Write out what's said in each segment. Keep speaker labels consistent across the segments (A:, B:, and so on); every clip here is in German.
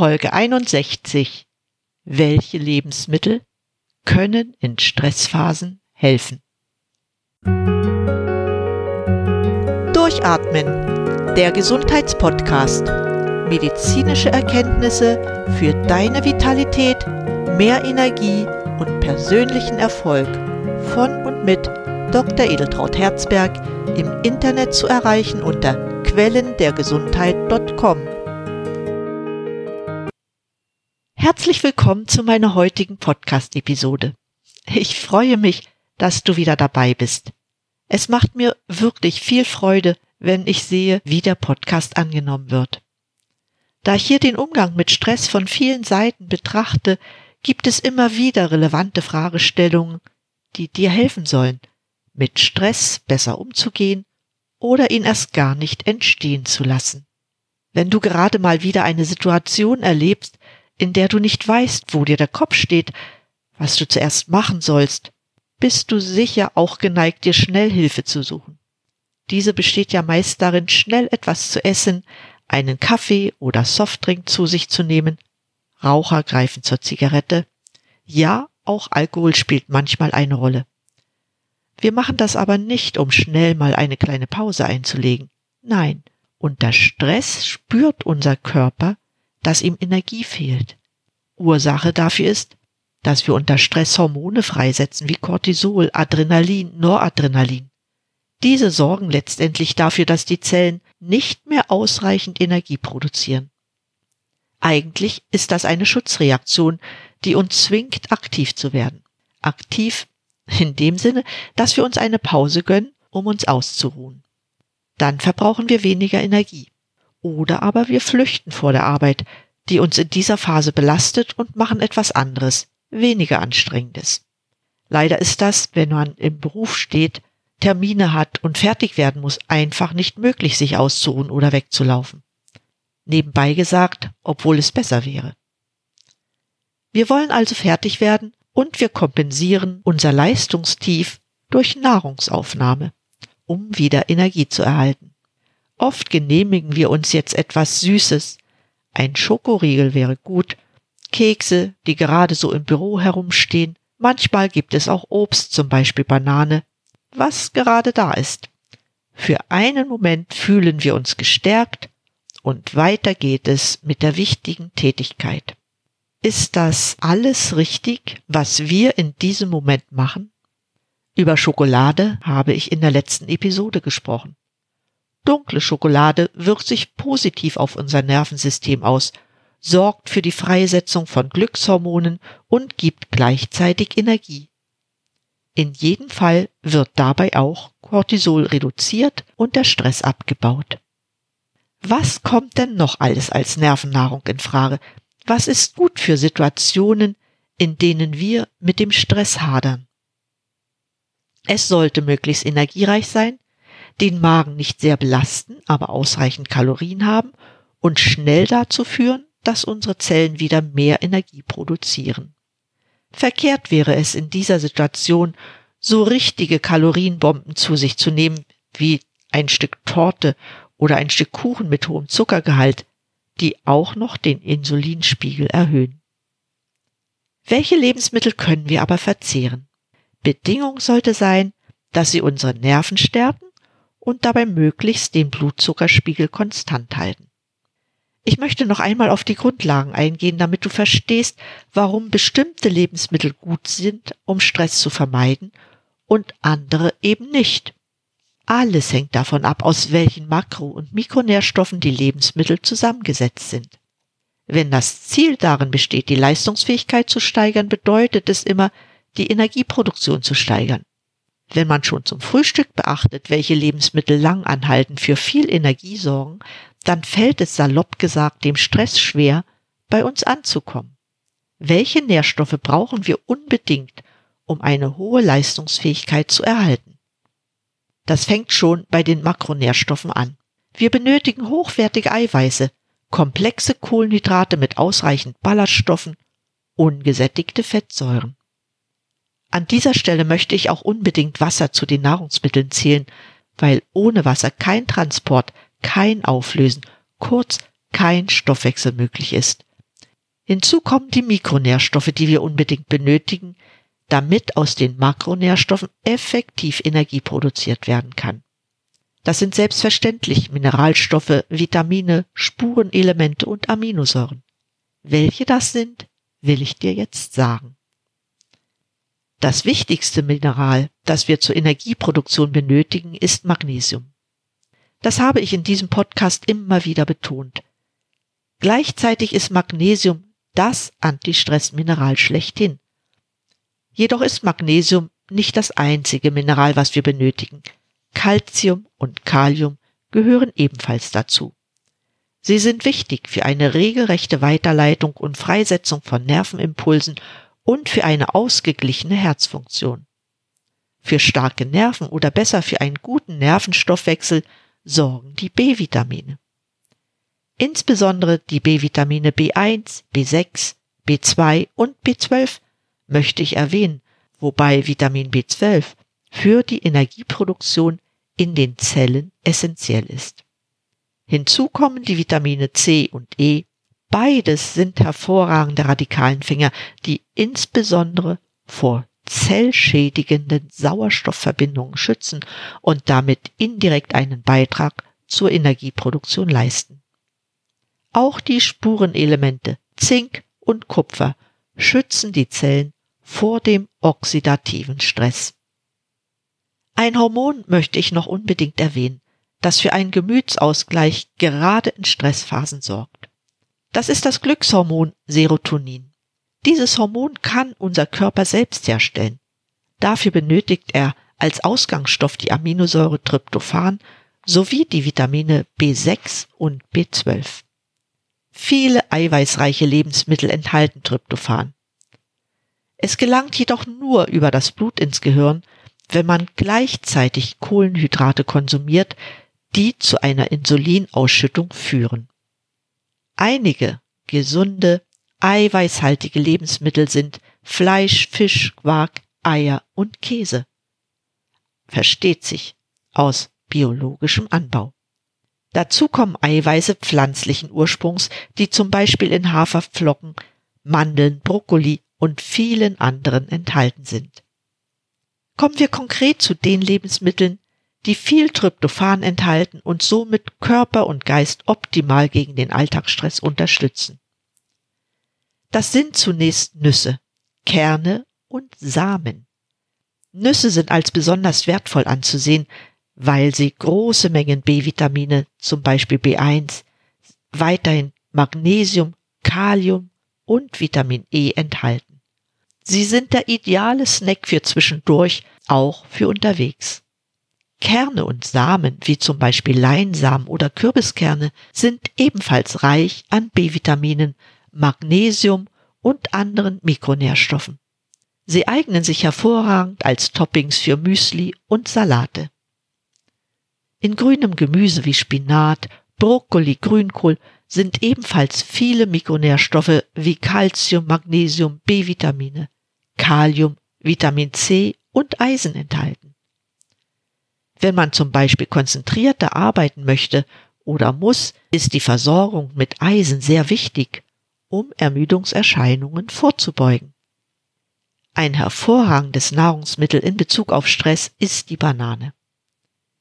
A: Folge 61. Welche Lebensmittel können in Stressphasen helfen? Durchatmen, der Gesundheitspodcast. Medizinische Erkenntnisse für deine Vitalität, mehr Energie und persönlichen Erfolg von und mit Dr. Edeltraut Herzberg im Internet zu erreichen unter quellendergesundheit.com. Herzlich willkommen zu meiner heutigen Podcast-Episode. Ich freue mich, dass du wieder dabei bist. Es macht mir wirklich viel Freude, wenn ich sehe, wie der Podcast angenommen wird. Da ich hier den Umgang mit Stress von vielen Seiten betrachte, gibt es immer wieder relevante Fragestellungen, die dir helfen sollen, mit Stress besser umzugehen oder ihn erst gar nicht entstehen zu lassen. Wenn du gerade mal wieder eine Situation erlebst, in der du nicht weißt, wo dir der Kopf steht, was du zuerst machen sollst, bist du sicher auch geneigt, dir schnell Hilfe zu suchen. Diese besteht ja meist darin, schnell etwas zu essen, einen Kaffee oder Softdrink zu sich zu nehmen. Raucher greifen zur Zigarette. Ja, auch Alkohol spielt manchmal eine Rolle. Wir machen das aber nicht, um schnell mal eine kleine Pause einzulegen. Nein, unter Stress spürt unser Körper, dass ihm Energie fehlt. Ursache dafür ist, dass wir unter Stress Hormone freisetzen wie Cortisol, Adrenalin, Noradrenalin. Diese sorgen letztendlich dafür, dass die Zellen nicht mehr ausreichend Energie produzieren. Eigentlich ist das eine Schutzreaktion, die uns zwingt, aktiv zu werden. Aktiv in dem Sinne, dass wir uns eine Pause gönnen, um uns auszuruhen. Dann verbrauchen wir weniger Energie. Oder aber wir flüchten vor der Arbeit, die uns in dieser Phase belastet und machen etwas anderes, weniger anstrengendes. Leider ist das, wenn man im Beruf steht, Termine hat und fertig werden muss, einfach nicht möglich, sich auszuruhen oder wegzulaufen. Nebenbei gesagt, obwohl es besser wäre. Wir wollen also fertig werden und wir kompensieren unser Leistungstief durch Nahrungsaufnahme, um wieder Energie zu erhalten. Oft genehmigen wir uns jetzt etwas Süßes. Ein Schokoriegel wäre gut, Kekse, die gerade so im Büro herumstehen. Manchmal gibt es auch Obst, zum Beispiel Banane, was gerade da ist. Für einen Moment fühlen wir uns gestärkt und weiter geht es mit der wichtigen Tätigkeit. Ist das alles richtig, was wir in diesem Moment machen? Über Schokolade habe ich in der letzten Episode gesprochen. Dunkle Schokolade wirkt sich positiv auf unser Nervensystem aus, sorgt für die Freisetzung von Glückshormonen und gibt gleichzeitig Energie. In jedem Fall wird dabei auch Cortisol reduziert und der Stress abgebaut. Was kommt denn noch alles als Nervennahrung in Frage, was ist gut für Situationen, in denen wir mit dem Stress hadern? Es sollte möglichst energiereich sein, den Magen nicht sehr belasten, aber ausreichend Kalorien haben und schnell dazu führen, dass unsere Zellen wieder mehr Energie produzieren. Verkehrt wäre es in dieser Situation, so richtige Kalorienbomben zu sich zu nehmen, wie ein Stück Torte oder ein Stück Kuchen mit hohem Zuckergehalt, die auch noch den Insulinspiegel erhöhen. Welche Lebensmittel können wir aber verzehren? Bedingung sollte sein, dass sie unsere Nerven stärken und dabei möglichst den Blutzuckerspiegel konstant halten. Ich möchte noch einmal auf die Grundlagen eingehen, damit du verstehst, warum bestimmte Lebensmittel gut sind, um Stress zu vermeiden und andere eben nicht. Alles hängt davon ab, aus welchen Makro- und Mikronährstoffen die Lebensmittel zusammengesetzt sind. Wenn das Ziel darin besteht, die Leistungsfähigkeit zu steigern, bedeutet es immer, die Energieproduktion zu steigern. Wenn man schon zum Frühstück beachtet, welche Lebensmittel lang anhalten für viel Energie sorgen, dann fällt es salopp gesagt dem Stress schwer, bei uns anzukommen. Welche Nährstoffe brauchen wir unbedingt, um eine hohe Leistungsfähigkeit zu erhalten? Das fängt schon bei den Makronährstoffen an. Wir benötigen hochwertige Eiweiße, komplexe Kohlenhydrate mit ausreichend Ballaststoffen, ungesättigte Fettsäuren. An dieser Stelle möchte ich auch unbedingt Wasser zu den Nahrungsmitteln zählen, weil ohne Wasser kein Transport, kein Auflösen, kurz kein Stoffwechsel möglich ist. Hinzu kommen die Mikronährstoffe, die wir unbedingt benötigen, damit aus den Makronährstoffen effektiv Energie produziert werden kann. Das sind selbstverständlich Mineralstoffe, Vitamine, Spurenelemente und Aminosäuren. Welche das sind, will ich dir jetzt sagen. Das wichtigste Mineral, das wir zur Energieproduktion benötigen, ist Magnesium. Das habe ich in diesem Podcast immer wieder betont. Gleichzeitig ist Magnesium das Antistressmineral schlechthin. Jedoch ist Magnesium nicht das einzige Mineral, was wir benötigen. Calcium und Kalium gehören ebenfalls dazu. Sie sind wichtig für eine regelrechte Weiterleitung und Freisetzung von Nervenimpulsen und für eine ausgeglichene Herzfunktion. Für starke Nerven oder besser für einen guten Nervenstoffwechsel sorgen die B-Vitamine. Insbesondere die B-Vitamine B1, B6, B2 und B12 möchte ich erwähnen, wobei Vitamin B12 für die Energieproduktion in den Zellen essentiell ist. Hinzu kommen die Vitamine C und E. Beides sind hervorragende Radikalenfänger, die insbesondere vor zellschädigenden Sauerstoffverbindungen schützen und damit indirekt einen Beitrag zur Energieproduktion leisten. Auch die Spurenelemente Zink und Kupfer schützen die Zellen vor dem oxidativen Stress. Ein Hormon möchte ich noch unbedingt erwähnen, das für einen Gemütsausgleich gerade in Stressphasen sorgt. Das ist das Glückshormon Serotonin. Dieses Hormon kann unser Körper selbst herstellen. Dafür benötigt er als Ausgangsstoff die Aminosäure Tryptophan sowie die Vitamine B6 und B12. Viele eiweißreiche Lebensmittel enthalten Tryptophan. Es gelangt jedoch nur über das Blut ins Gehirn, wenn man gleichzeitig Kohlenhydrate konsumiert, die zu einer Insulinausschüttung führen. Einige gesunde, eiweißhaltige Lebensmittel sind Fleisch, Fisch, Quark, Eier und Käse. Versteht sich aus biologischem Anbau. Dazu kommen Eiweiße pflanzlichen Ursprungs, die zum Beispiel in Haferflocken, Mandeln, Brokkoli und vielen anderen enthalten sind. Kommen wir konkret zu den Lebensmitteln, die viel Tryptophan enthalten und somit Körper und Geist optimal gegen den Alltagsstress unterstützen. Das sind zunächst Nüsse, Kerne und Samen. Nüsse sind als besonders wertvoll anzusehen, weil sie große Mengen B-Vitamine, zum Beispiel B1, weiterhin Magnesium, Kalium und Vitamin E enthalten. Sie sind der ideale Snack für zwischendurch, auch für unterwegs. Kerne und Samen, wie zum Beispiel Leinsamen oder Kürbiskerne, sind ebenfalls reich an B-Vitaminen, Magnesium und anderen Mikronährstoffen. Sie eignen sich hervorragend als Toppings für Müsli und Salate. In grünem Gemüse wie Spinat, Brokkoli, Grünkohl sind ebenfalls viele Mikronährstoffe wie Calcium, Magnesium, B-Vitamine, Kalium, Vitamin C und Eisen enthalten. Wenn man zum Beispiel konzentrierter arbeiten möchte oder muss, ist die Versorgung mit Eisen sehr wichtig, um Ermüdungserscheinungen vorzubeugen. Ein hervorragendes Nahrungsmittel in Bezug auf Stress ist die Banane.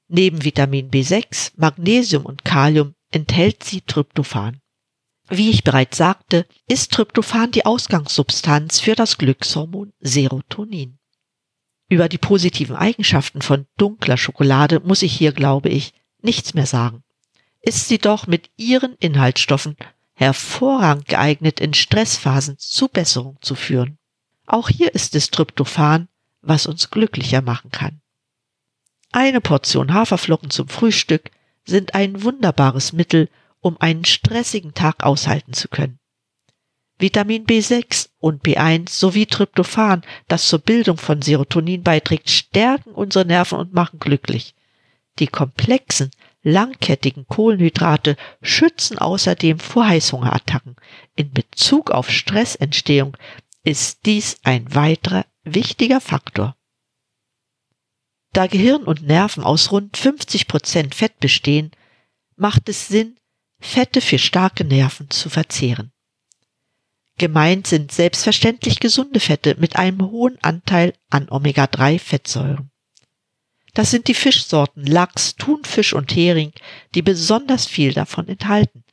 A: Neben Vitamin B6, Magnesium und Kalium enthält sie Tryptophan. Wie ich bereits sagte, ist Tryptophan die Ausgangssubstanz für das Glückshormon Serotonin. Über die positiven Eigenschaften von dunkler Schokolade muss ich hier, glaube ich, nichts mehr sagen. Ist sie doch mit ihren Inhaltsstoffen hervorragend geeignet, in Stressphasen zu Besserung zu führen. Auch hier ist es Tryptophan, was uns glücklicher machen kann. Eine Portion Haferflocken zum Frühstück sind ein wunderbares Mittel, um einen stressigen Tag aushalten zu können. Vitamin B6 und B1 sowie Tryptophan, das zur Bildung von Serotonin beiträgt, stärken unsere Nerven und machen glücklich. Die komplexen, langkettigen Kohlenhydrate schützen außerdem vor Heißhungerattacken. In Bezug auf Stressentstehung ist dies ein weiterer wichtiger Faktor. Da Gehirn und Nerven aus rund 50 Prozent Fett bestehen, macht es Sinn, Fette für starke Nerven zu verzehren. Gemeint sind selbstverständlich gesunde Fette mit einem hohen Anteil an Omega-3-Fettsäuren. Das sind die Fischsorten Lachs, Thunfisch und Hering, die besonders viel davon enthalten.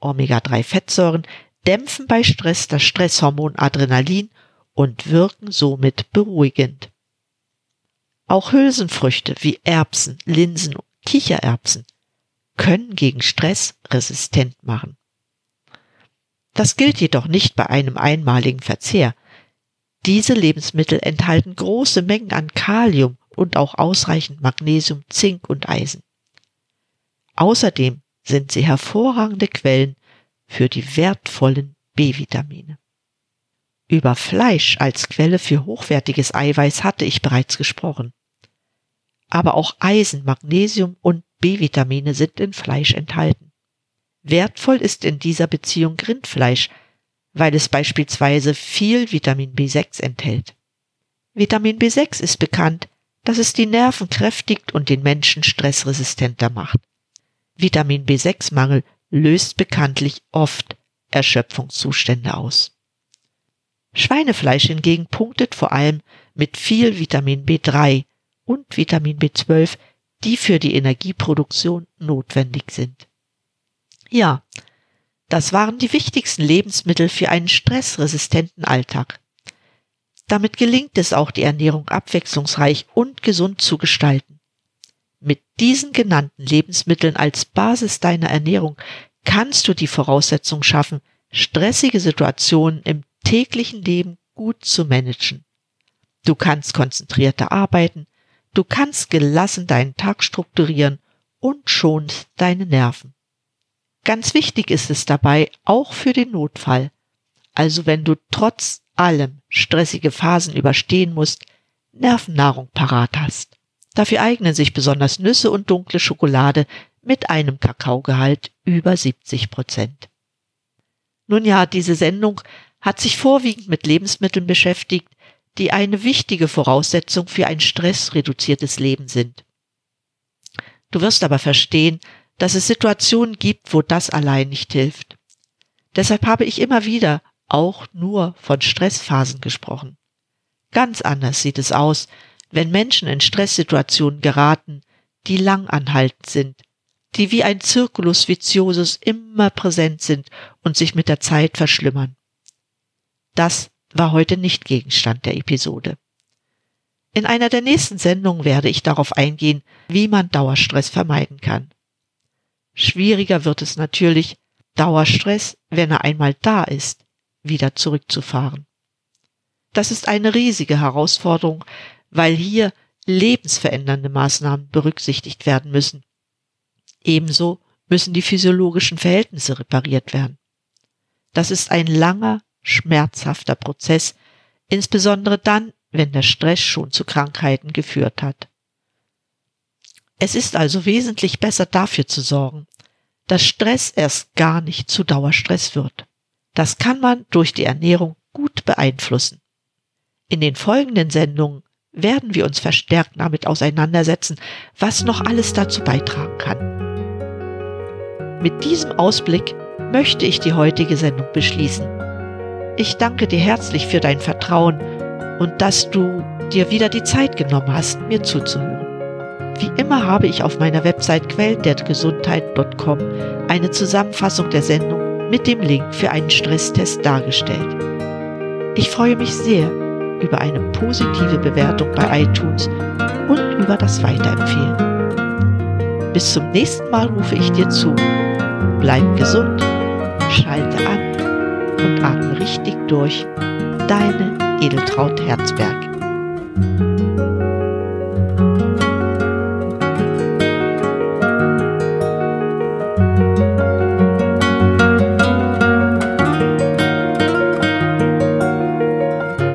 A: Omega-3-Fettsäuren dämpfen bei Stress das Stresshormon Adrenalin und wirken somit beruhigend. Auch Hülsenfrüchte wie Erbsen, Linsen und Kichererbsen können gegen Stress resistent machen. Das gilt jedoch nicht bei einem einmaligen Verzehr. Diese Lebensmittel enthalten große Mengen an Kalium und auch ausreichend Magnesium, Zink und Eisen. Außerdem sind sie hervorragende Quellen für die wertvollen B-Vitamine. Über Fleisch als Quelle für hochwertiges Eiweiß hatte ich bereits gesprochen. Aber auch Eisen, Magnesium und B-Vitamine sind in Fleisch enthalten. Wertvoll ist in dieser Beziehung Rindfleisch, weil es beispielsweise viel Vitamin B6 enthält. Vitamin B6 ist bekannt, dass es die Nerven kräftigt und den Menschen stressresistenter macht. Vitamin B6-Mangel löst bekanntlich oft Erschöpfungszustände aus. Schweinefleisch hingegen punktet vor allem mit viel Vitamin B3 und Vitamin B12, die für die Energieproduktion notwendig sind. Ja, das waren die wichtigsten Lebensmittel für einen stressresistenten Alltag. Damit gelingt es auch, die Ernährung abwechslungsreich und gesund zu gestalten. Mit diesen genannten Lebensmitteln als Basis deiner Ernährung kannst du die Voraussetzung schaffen, stressige Situationen im täglichen Leben gut zu managen. Du kannst konzentrierter arbeiten, du kannst gelassen deinen Tag strukturieren und schonst deine Nerven. Ganz wichtig ist es dabei auch für den Notfall. Also wenn du trotz allem stressige Phasen überstehen musst, Nervennahrung parat hast. Dafür eignen sich besonders Nüsse und dunkle Schokolade mit einem Kakaogehalt über 70 Prozent. Nun ja, diese Sendung hat sich vorwiegend mit Lebensmitteln beschäftigt, die eine wichtige Voraussetzung für ein stressreduziertes Leben sind. Du wirst aber verstehen, dass es Situationen gibt, wo das allein nicht hilft. Deshalb habe ich immer wieder auch nur von Stressphasen gesprochen. Ganz anders sieht es aus, wenn Menschen in Stresssituationen geraten, die lang anhaltend sind, die wie ein Circulus viciosus immer präsent sind und sich mit der Zeit verschlimmern. Das war heute nicht Gegenstand der Episode. In einer der nächsten Sendungen werde ich darauf eingehen, wie man Dauerstress vermeiden kann. Schwieriger wird es natürlich, Dauerstress, wenn er einmal da ist, wieder zurückzufahren. Das ist eine riesige Herausforderung, weil hier lebensverändernde Maßnahmen berücksichtigt werden müssen. Ebenso müssen die physiologischen Verhältnisse repariert werden. Das ist ein langer, schmerzhafter Prozess, insbesondere dann, wenn der Stress schon zu Krankheiten geführt hat. Es ist also wesentlich besser dafür zu sorgen, dass Stress erst gar nicht zu Dauerstress wird. Das kann man durch die Ernährung gut beeinflussen. In den folgenden Sendungen werden wir uns verstärkt damit auseinandersetzen, was noch alles dazu beitragen kann. Mit diesem Ausblick möchte ich die heutige Sendung beschließen. Ich danke dir herzlich für dein Vertrauen und dass du dir wieder die Zeit genommen hast, mir zuzuhören. Wie immer habe ich auf meiner Website quellendergesundheit.com eine Zusammenfassung der Sendung mit dem Link für einen Stresstest dargestellt. Ich freue mich sehr über eine positive Bewertung bei iTunes und über das Weiterempfehlen. Bis zum nächsten Mal rufe ich dir zu. Bleib gesund, schalte an und atme richtig durch. Deine Edeltraut Herzberg.